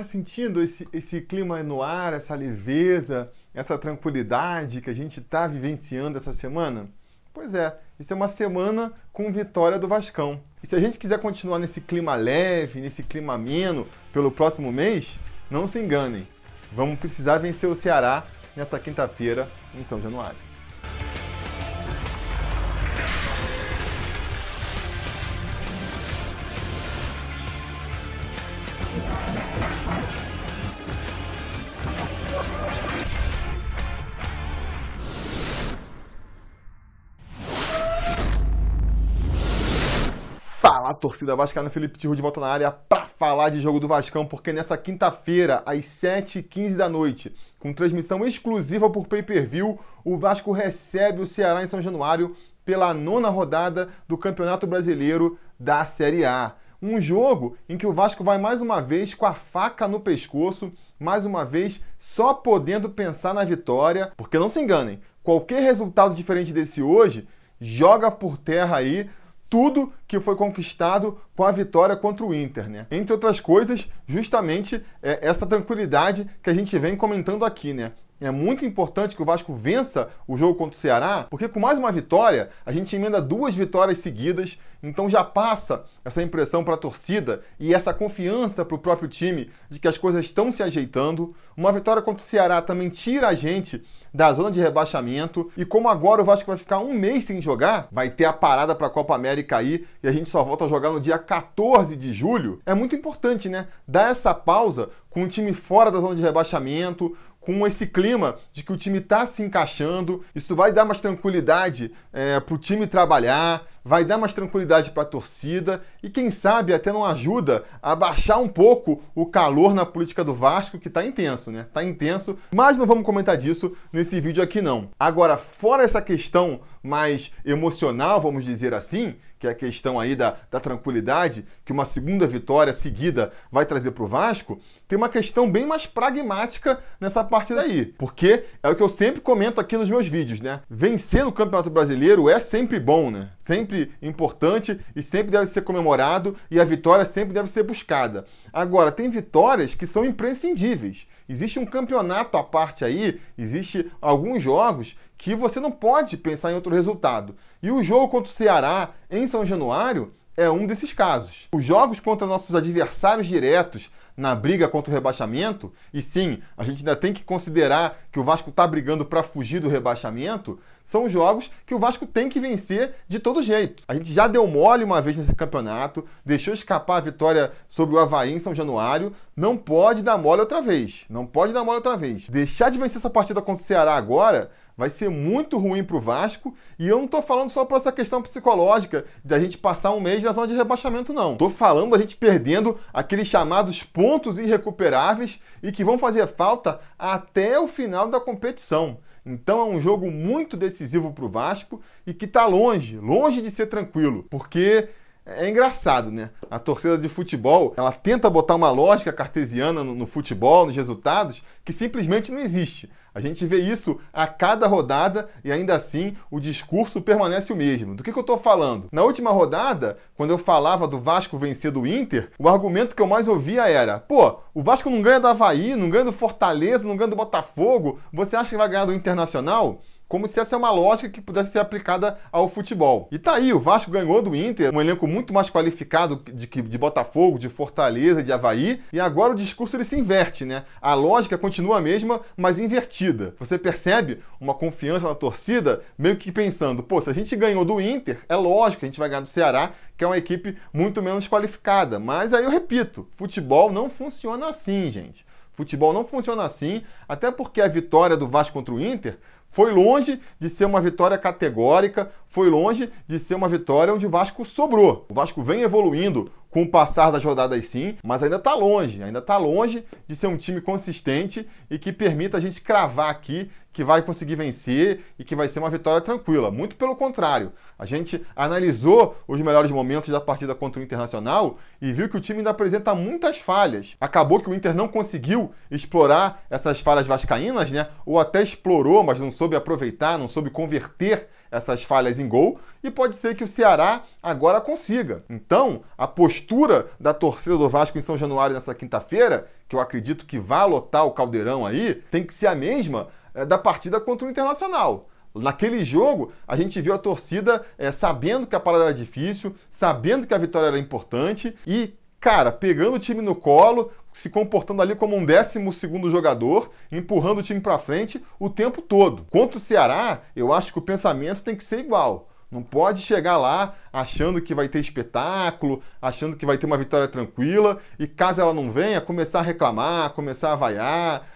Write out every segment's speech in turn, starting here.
Tá sentindo esse, esse clima no ar, essa leveza, essa tranquilidade que a gente está vivenciando essa semana? Pois é, isso é uma semana com vitória do Vascão. E se a gente quiser continuar nesse clima leve, nesse clima ameno pelo próximo mês, não se enganem. Vamos precisar vencer o Ceará nessa quinta-feira em São Januário. Fala, torcida vascaína, Felipe Tiru de volta na área para falar de jogo do Vascão, porque nessa quinta-feira, às 7h15 da noite, com transmissão exclusiva por pay-per-view, o Vasco recebe o Ceará em São Januário pela nona rodada do Campeonato Brasileiro da Série A. Um jogo em que o Vasco vai mais uma vez com a faca no pescoço, mais uma vez só podendo pensar na vitória, porque não se enganem, qualquer resultado diferente desse hoje joga por terra aí tudo que foi conquistado com a vitória contra o Inter, né? Entre outras coisas, justamente é, essa tranquilidade que a gente vem comentando aqui, né? É muito importante que o Vasco vença o jogo contra o Ceará, porque com mais uma vitória, a gente emenda duas vitórias seguidas, então já passa essa impressão para a torcida e essa confiança para o próprio time de que as coisas estão se ajeitando. Uma vitória contra o Ceará também tira a gente da zona de rebaixamento. E como agora o Vasco vai ficar um mês sem jogar, vai ter a parada para a Copa América aí e a gente só volta a jogar no dia 14 de julho, é muito importante, né? Dar essa pausa com o time fora da zona de rebaixamento, com esse clima de que o time está se encaixando. Isso vai dar mais tranquilidade é, para o time trabalhar, vai dar mais tranquilidade para a torcida e, quem sabe, até não ajuda a baixar um pouco o calor na política do Vasco, que está intenso, né? Está intenso, mas não vamos comentar disso nesse vídeo aqui não. Agora, fora essa questão mais emocional, vamos dizer assim, que é a questão aí da, da tranquilidade, que uma segunda vitória seguida vai trazer para o Vasco, tem uma questão bem mais pragmática nessa partida aí. Porque é o que eu sempre comento aqui nos meus vídeos, né? Vencer no Campeonato Brasileiro é sempre bom, né? Sempre importante e sempre deve ser comemorado e a vitória sempre deve ser buscada. Agora, tem vitórias que são imprescindíveis. Existe um campeonato à parte aí, existe alguns jogos que você não pode pensar em outro resultado. E o jogo contra o Ceará em São Januário é um desses casos. Os jogos contra nossos adversários diretos na briga contra o rebaixamento, e sim, a gente ainda tem que considerar que o Vasco está brigando para fugir do rebaixamento, são jogos que o Vasco tem que vencer de todo jeito. A gente já deu mole uma vez nesse campeonato, deixou escapar a vitória sobre o Havaí em São Januário, não pode dar mole outra vez. Não pode dar mole outra vez. Deixar de vencer essa partida contra o Ceará agora vai ser muito ruim para o Vasco. E eu não estou falando só por essa questão psicológica da gente passar um mês na zona de rebaixamento, não. Estou falando da gente perdendo aqueles chamados pontos irrecuperáveis e que vão fazer falta até o final da competição. Então é um jogo muito decisivo para o Vasco e que está longe, longe de ser tranquilo, porque é engraçado, né? A torcida de futebol, ela tenta botar uma lógica cartesiana no, no futebol, nos resultados, que simplesmente não existe. A gente vê isso a cada rodada e ainda assim o discurso permanece o mesmo. Do que, que eu estou falando? Na última rodada, quando eu falava do Vasco vencer do Inter, o argumento que eu mais ouvia era: pô, o Vasco não ganha do Havaí, não ganha do Fortaleza, não ganha do Botafogo, você acha que vai ganhar do Internacional? Como se essa é uma lógica que pudesse ser aplicada ao futebol. E tá aí, o Vasco ganhou do Inter, um elenco muito mais qualificado de, de Botafogo, de Fortaleza, de Havaí, e agora o discurso ele se inverte, né? A lógica continua a mesma, mas invertida. Você percebe uma confiança na torcida, meio que pensando, pô, se a gente ganhou do Inter, é lógico que a gente vai ganhar do Ceará, que é uma equipe muito menos qualificada. Mas aí eu repito, futebol não funciona assim, gente. Futebol não funciona assim, até porque a vitória do Vasco contra o Inter foi longe de ser uma vitória categórica, foi longe de ser uma vitória onde o Vasco sobrou. O Vasco vem evoluindo com o passar das rodadas sim, mas ainda está longe, ainda está longe de ser um time consistente e que permita a gente cravar aqui que vai conseguir vencer e que vai ser uma vitória tranquila. Muito pelo contrário. A gente analisou os melhores momentos da partida contra o Internacional e viu que o time ainda apresenta muitas falhas. Acabou que o Inter não conseguiu explorar essas falhas vascaínas, né? Ou até explorou, mas não soube aproveitar, não soube converter essas falhas em gol e pode ser que o Ceará agora consiga. Então, a postura da torcida do Vasco em São Januário nessa quinta-feira, que eu acredito que vai lotar o caldeirão aí, tem que ser a mesma é, da partida contra o Internacional. Naquele jogo, a gente viu a torcida é, sabendo que a parada era difícil, sabendo que a vitória era importante e, cara, pegando o time no colo, se comportando ali como um décimo segundo jogador, empurrando o time para frente o tempo todo. Contra o Ceará, eu acho que o pensamento tem que ser igual. Não pode chegar lá achando que vai ter espetáculo, achando que vai ter uma vitória tranquila e caso ela não venha, começar a reclamar, começar a vaiar.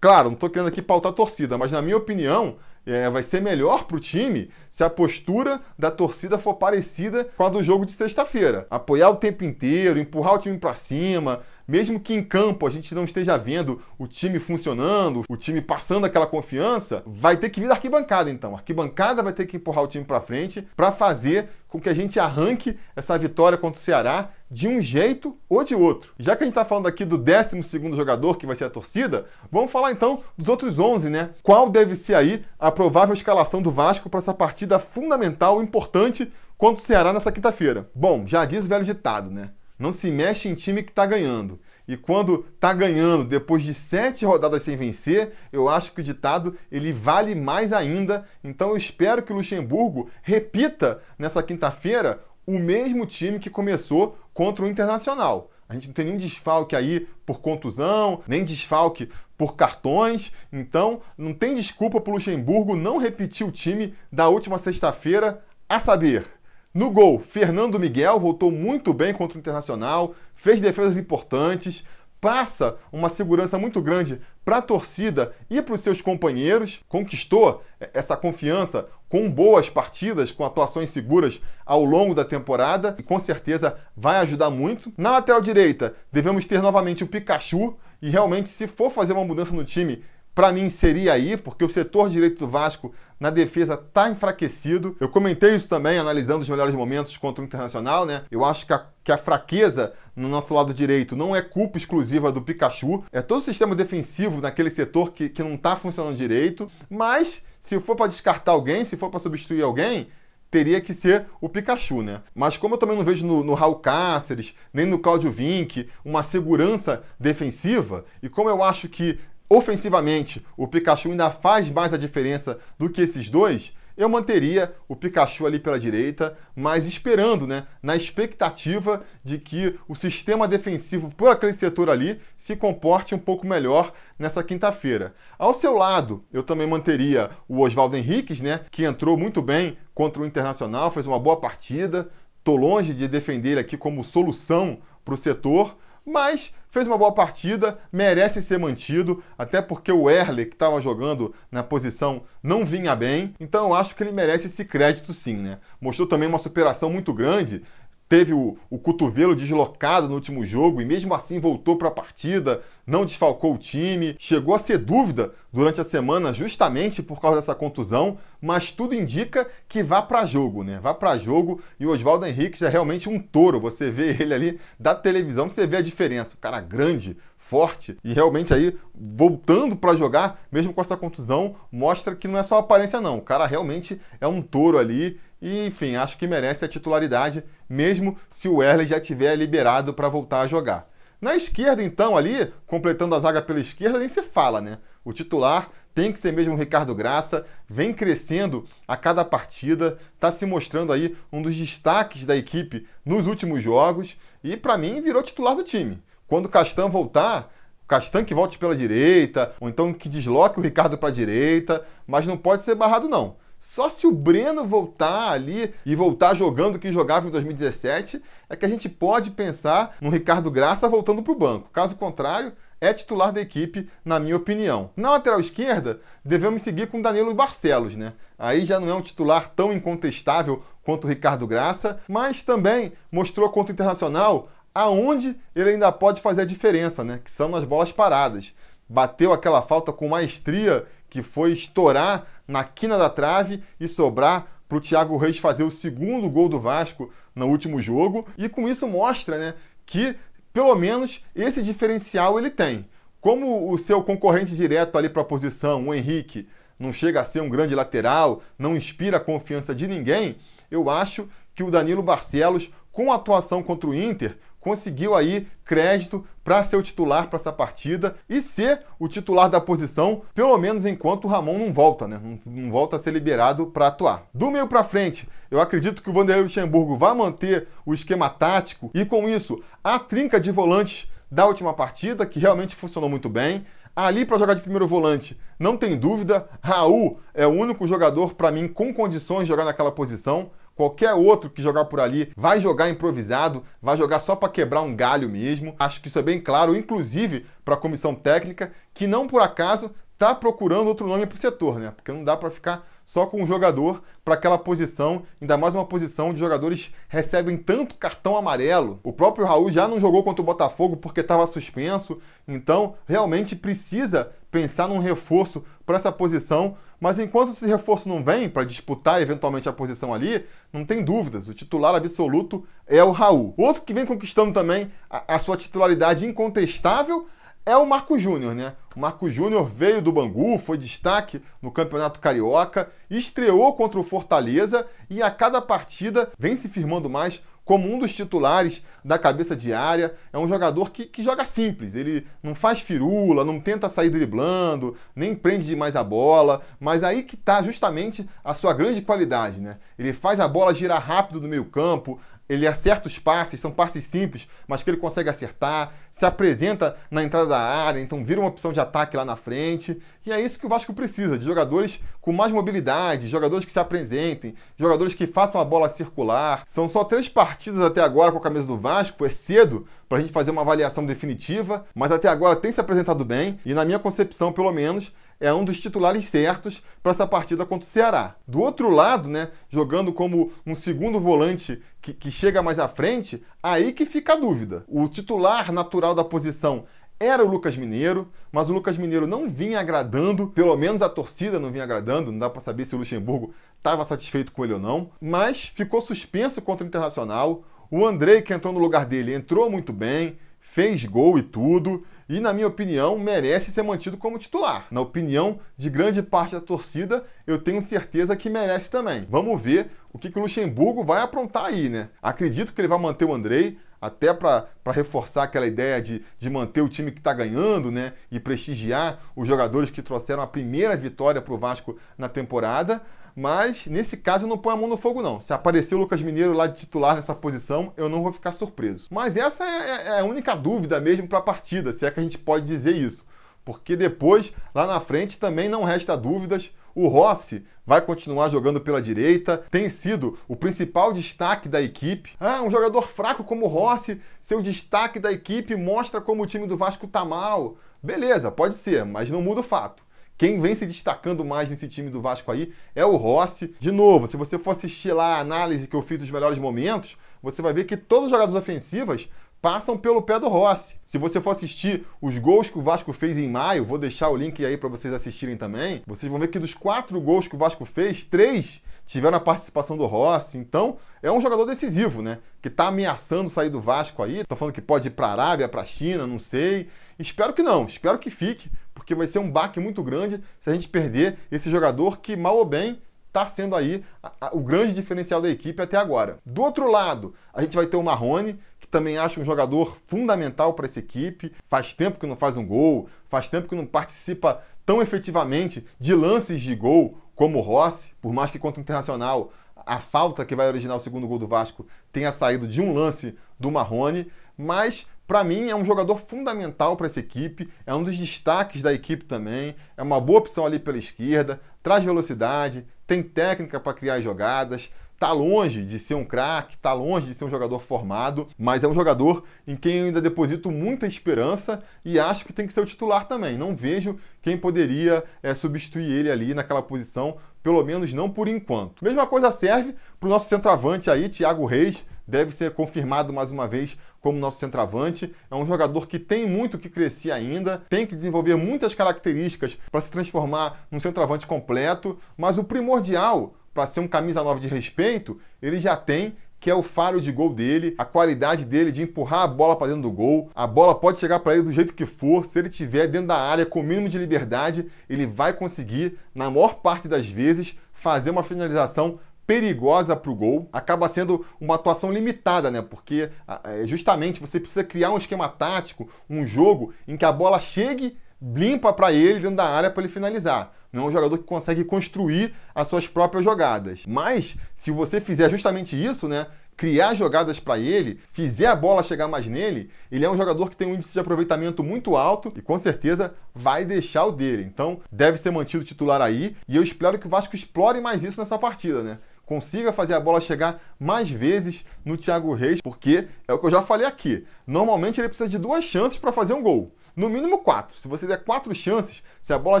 Claro, não estou querendo aqui pautar a torcida, mas na minha opinião, é, vai ser melhor para o time se a postura da torcida for parecida com a do jogo de sexta-feira. Apoiar o tempo inteiro, empurrar o time para cima, mesmo que em campo a gente não esteja vendo o time funcionando, o time passando aquela confiança, vai ter que vir da arquibancada então. A arquibancada vai ter que empurrar o time para frente para fazer com que a gente arranque essa vitória contra o Ceará de um jeito ou de outro. Já que a gente está falando aqui do 12 jogador, que vai ser a torcida, vamos falar então dos outros 11, né? Qual deve ser aí a provável escalação do Vasco para essa partida fundamental, importante contra o Ceará nessa quinta-feira? Bom, já diz o velho ditado, né? Não se mexe em time que está ganhando. E quando está ganhando depois de sete rodadas sem vencer, eu acho que o ditado ele vale mais ainda. Então eu espero que o Luxemburgo repita nessa quinta-feira o mesmo time que começou contra o Internacional. A gente não tem nenhum desfalque aí por contusão, nem desfalque por cartões. Então, não tem desculpa para o Luxemburgo não repetir o time da última sexta-feira, a saber, no gol, Fernando Miguel voltou muito bem contra o Internacional, fez defesas importantes, passa uma segurança muito grande para a torcida e para os seus companheiros, conquistou essa confiança com boas partidas, com atuações seguras ao longo da temporada e com certeza vai ajudar muito. Na lateral direita, devemos ter novamente o Pikachu e realmente se for fazer uma mudança no time, para mim seria aí, porque o setor direito do Vasco na defesa está enfraquecido. Eu comentei isso também, analisando os melhores momentos contra o Internacional, né? Eu acho que a, que a fraqueza no nosso lado direito não é culpa exclusiva do Pikachu, é todo o sistema defensivo naquele setor que, que não está funcionando direito. Mas se for para descartar alguém, se for para substituir alguém, teria que ser o Pikachu, né? Mas como eu também não vejo no, no Raul Cáceres, nem no Claudio Vinck, uma segurança defensiva, e como eu acho que ofensivamente o Pikachu ainda faz mais a diferença do que esses dois, eu manteria o Pikachu ali pela direita, mas esperando, né, na expectativa de que o sistema defensivo por aquele setor ali se comporte um pouco melhor nessa quinta-feira. Ao seu lado, eu também manteria o Oswaldo Henriques, né, que entrou muito bem contra o Internacional, fez uma boa partida. Tô longe de defender ele aqui como solução para o setor, mas fez uma boa partida, merece ser mantido, até porque o Erle, que estava jogando na posição, não vinha bem, então eu acho que ele merece esse crédito sim, né? Mostrou também uma superação muito grande, teve o, o cotovelo deslocado no último jogo e mesmo assim voltou para a partida, não desfalcou o time, chegou a ser dúvida durante a semana justamente por causa dessa contusão, mas tudo indica que vá para jogo, né? Vá para jogo e o Oswaldo Henrique é realmente um touro. Você vê ele ali da televisão, você vê a diferença. O cara grande, forte e realmente aí voltando para jogar, mesmo com essa contusão, mostra que não é só aparência não. O cara realmente é um touro ali e, enfim, acho que merece a titularidade, mesmo se o Erle já tiver liberado para voltar a jogar. Na esquerda, então, ali, completando a zaga pela esquerda, nem se fala, né? O titular tem que ser mesmo o Ricardo Graça, vem crescendo a cada partida, está se mostrando aí um dos destaques da equipe nos últimos jogos e, para mim, virou titular do time. Quando o Castan voltar, Castan que volte pela direita, ou então que desloque o Ricardo para a direita, mas não pode ser barrado, não. Só se o Breno voltar ali e voltar jogando o que jogava em 2017, é que a gente pode pensar no Ricardo Graça voltando para o banco. Caso contrário, é titular da equipe, na minha opinião. Na lateral esquerda, devemos seguir com Danilo Barcelos, né? Aí já não é um titular tão incontestável quanto o Ricardo Graça, mas também mostrou contra o Internacional aonde ele ainda pode fazer a diferença, né? Que são nas bolas paradas. Bateu aquela falta com maestria que foi estourar na quina da trave e sobrar para o Thiago Reis fazer o segundo gol do Vasco no último jogo. E com isso mostra né, que, pelo menos, esse diferencial ele tem. Como o seu concorrente direto ali para a posição, o Henrique, não chega a ser um grande lateral, não inspira a confiança de ninguém, eu acho que o Danilo Barcelos, com a atuação contra o Inter, conseguiu aí crédito para ser o titular para essa partida e ser o titular da posição, pelo menos enquanto o Ramon não volta, né? Não, não volta a ser liberado para atuar. Do meio para frente, eu acredito que o Vanderlei Luxemburgo vai manter o esquema tático e com isso a trinca de volantes da última partida, que realmente funcionou muito bem. Ali para jogar de primeiro volante, não tem dúvida, Raul é o único jogador para mim com condições de jogar naquela posição. Qualquer outro que jogar por ali vai jogar improvisado, vai jogar só para quebrar um galho mesmo. Acho que isso é bem claro, inclusive para a comissão técnica, que não por acaso está procurando outro nome para o setor, né? Porque não dá para ficar só com um jogador para aquela posição, ainda mais uma posição de jogadores recebem tanto cartão amarelo. O próprio Raul já não jogou contra o Botafogo porque estava suspenso, então realmente precisa pensar num reforço para essa posição. Mas enquanto esse reforço não vem para disputar eventualmente a posição ali, não tem dúvidas, o titular absoluto é o Raul. Outro que vem conquistando também a, a sua titularidade incontestável é o Marco Júnior, né? O Marco Júnior veio do Bangu, foi destaque no Campeonato Carioca, estreou contra o Fortaleza e a cada partida vem se firmando mais como um dos titulares da cabeça de área. É um jogador que, que joga simples, ele não faz firula, não tenta sair driblando, nem prende demais a bola, mas aí que está justamente a sua grande qualidade, né? Ele faz a bola girar rápido no meio campo, ele acerta os passes, são passes simples, mas que ele consegue acertar, se apresenta na entrada da área, então vira uma opção de ataque lá na frente. E é isso que o Vasco precisa, de jogadores com mais mobilidade, jogadores que se apresentem, jogadores que façam a bola circular. São só três partidas até agora com a camisa do Vasco, é cedo para a gente fazer uma avaliação definitiva, mas até agora tem se apresentado bem e, na minha concepção, pelo menos, é um dos titulares certos para essa partida contra o Ceará. Do outro lado, né, jogando como um segundo volante que, que chega mais à frente, aí que fica a dúvida. O titular natural da posição era o Lucas Mineiro, mas o Lucas Mineiro não vinha agradando, pelo menos a torcida não vinha agradando, não dá para saber se o Luxemburgo estava satisfeito com ele ou não, mas ficou suspenso contra o Internacional. O Andrei, que entrou no lugar dele, entrou muito bem, fez gol e tudo, e, na minha opinião, merece ser mantido como titular. Na opinião de grande parte da torcida, eu tenho certeza que merece também. Vamos ver o que, que o Luxemburgo vai aprontar aí, né? Acredito que ele vai manter o Andrei, até para reforçar aquela ideia de, de manter o time que está ganhando, né? E prestigiar os jogadores que trouxeram a primeira vitória para o Vasco na temporada. Mas nesse caso eu não ponho a mão no fogo, não. Se aparecer o Lucas Mineiro lá de titular nessa posição, eu não vou ficar surpreso. Mas essa é, é, é a única dúvida mesmo para a partida, se é que a gente pode dizer isso. Porque depois, lá na frente, também não resta dúvidas. O Rossi vai continuar jogando pela direita, tem sido o principal destaque da equipe. Ah, um jogador fraco como o Rossi, seu destaque da equipe mostra como o time do Vasco tá mal. Beleza, pode ser, mas não muda o fato. Quem vem se destacando mais nesse time do Vasco aí é o Rossi. De novo, se você for assistir lá a análise que eu fiz dos melhores momentos, você vai ver que todas as jogadas ofensivas passam pelo pé do Rossi. Se você for assistir os gols que o Vasco fez em maio, vou deixar o link aí para vocês assistirem também. Vocês vão ver que dos quatro gols que o Vasco fez, três tiveram a participação do Rossi. Então, é um jogador decisivo, né? Que está ameaçando sair do Vasco aí. Estou falando que pode ir para Arábia, para China, não sei. Espero que não, espero que fique, porque vai ser um baque muito grande se a gente perder esse jogador que, mal ou bem, está sendo aí a, a, o grande diferencial da equipe até agora. Do outro lado, a gente vai ter o Marrone, que também acho um jogador fundamental para essa equipe. Faz tempo que não faz um gol, faz tempo que não participa tão efetivamente de lances de gol como o Rossi, por mais que contra o Internacional a falta que vai originar o segundo gol do Vasco tenha saído de um lance do Marrone, mas para mim, é um jogador fundamental para essa equipe, é um dos destaques da equipe também, é uma boa opção ali pela esquerda, traz velocidade, tem técnica para criar jogadas, tá longe de ser um craque, tá longe de ser um jogador formado, mas é um jogador em quem eu ainda deposito muita esperança e acho que tem que ser o titular também. Não vejo quem poderia é, substituir ele ali naquela posição, pelo menos não por enquanto. Mesma coisa serve para o nosso centroavante aí, Thiago Reis, deve ser confirmado mais uma vez como nosso centroavante. É um jogador que tem muito que crescer ainda, tem que desenvolver muitas características para se transformar num centroavante completo, mas o primordial para ser um camisa 9 de respeito, ele já tem, que é o faro de gol dele, a qualidade dele de empurrar a bola para dentro do gol. A bola pode chegar para ele do jeito que for, se ele tiver dentro da área com o mínimo de liberdade, ele vai conseguir, na maior parte das vezes, fazer uma finalização perigosa para o gol. Acaba sendo uma atuação limitada, né? Porque é, justamente você precisa criar um esquema tático, um jogo em que a bola chegue limpa para ele dentro da área para ele finalizar. Não é um jogador que consegue construir as suas próprias jogadas. Mas, se você fizer justamente isso, né? Criar jogadas para ele, fizer a bola chegar mais nele, ele é um jogador que tem um índice de aproveitamento muito alto e com certeza vai deixar o dele. Então, deve ser mantido titular aí e eu espero que o Vasco explore mais isso nessa partida, né? Consiga fazer a bola chegar mais vezes no Thiago Reis, porque é o que eu já falei aqui. Normalmente ele precisa de duas chances para fazer um gol. No mínimo quatro. Se você der quatro chances, se a bola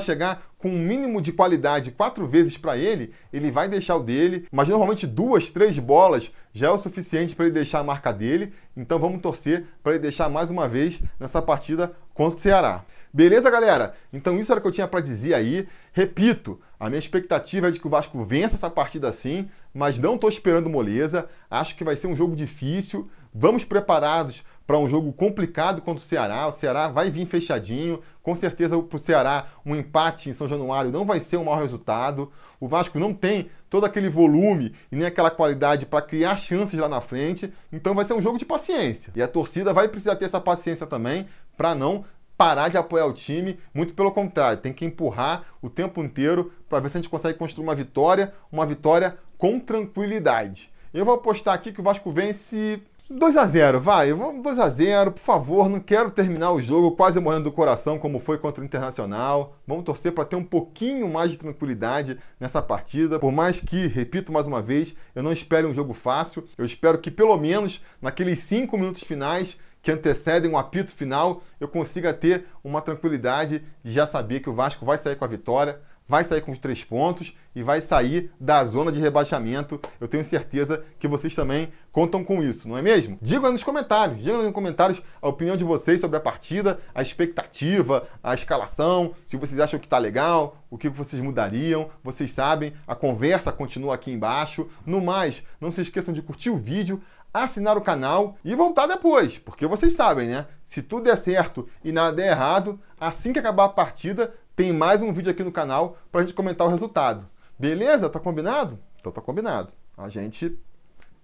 chegar com um mínimo de qualidade quatro vezes para ele, ele vai deixar o dele. Mas normalmente duas, três bolas já é o suficiente para ele deixar a marca dele. Então vamos torcer para ele deixar mais uma vez nessa partida contra o Ceará. Beleza, galera? Então isso era o que eu tinha para dizer aí. Repito, a minha expectativa é de que o Vasco vença essa partida sim, mas não estou esperando moleza. Acho que vai ser um jogo difícil. Vamos preparados para um jogo complicado contra o Ceará. O Ceará vai vir fechadinho. Com certeza, para o Ceará, um empate em São Januário não vai ser um mau resultado. O Vasco não tem todo aquele volume e nem aquela qualidade para criar chances lá na frente. Então, vai ser um jogo de paciência. E a torcida vai precisar ter essa paciência também para não parar de apoiar o time, muito pelo contrário, tem que empurrar o tempo inteiro para ver se a gente consegue construir uma vitória, uma vitória com tranquilidade. Eu vou apostar aqui que o Vasco vence 2 a 0 vai, vamos 2 a 0 por favor, não quero terminar o jogo quase morrendo do coração como foi contra o Internacional. Vamos torcer para ter um pouquinho mais de tranquilidade nessa partida. Por mais que, repito mais uma vez, eu não espere um jogo fácil, eu espero que pelo menos naqueles 5 minutos finais que antecedem um apito final, eu consiga ter uma tranquilidade de já saber que o Vasco vai sair com a vitória, vai sair com os três pontos e vai sair da zona de rebaixamento. Eu tenho certeza que vocês também contam com isso, não é mesmo? Digam aí nos comentários, digam aí nos comentários a opinião de vocês sobre a partida, a expectativa, a escalação, se vocês acham que está legal, o que vocês mudariam. Vocês sabem, a conversa continua aqui embaixo. No mais, não se esqueçam de curtir o vídeo, assinar o canal e voltar depois, porque vocês sabem, né? Se tudo der certo e nada der errado, assim que acabar a partida, tem mais um vídeo aqui no canal para a gente comentar o resultado. Beleza? Tá combinado? Então tá combinado. A gente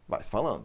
vai se falando.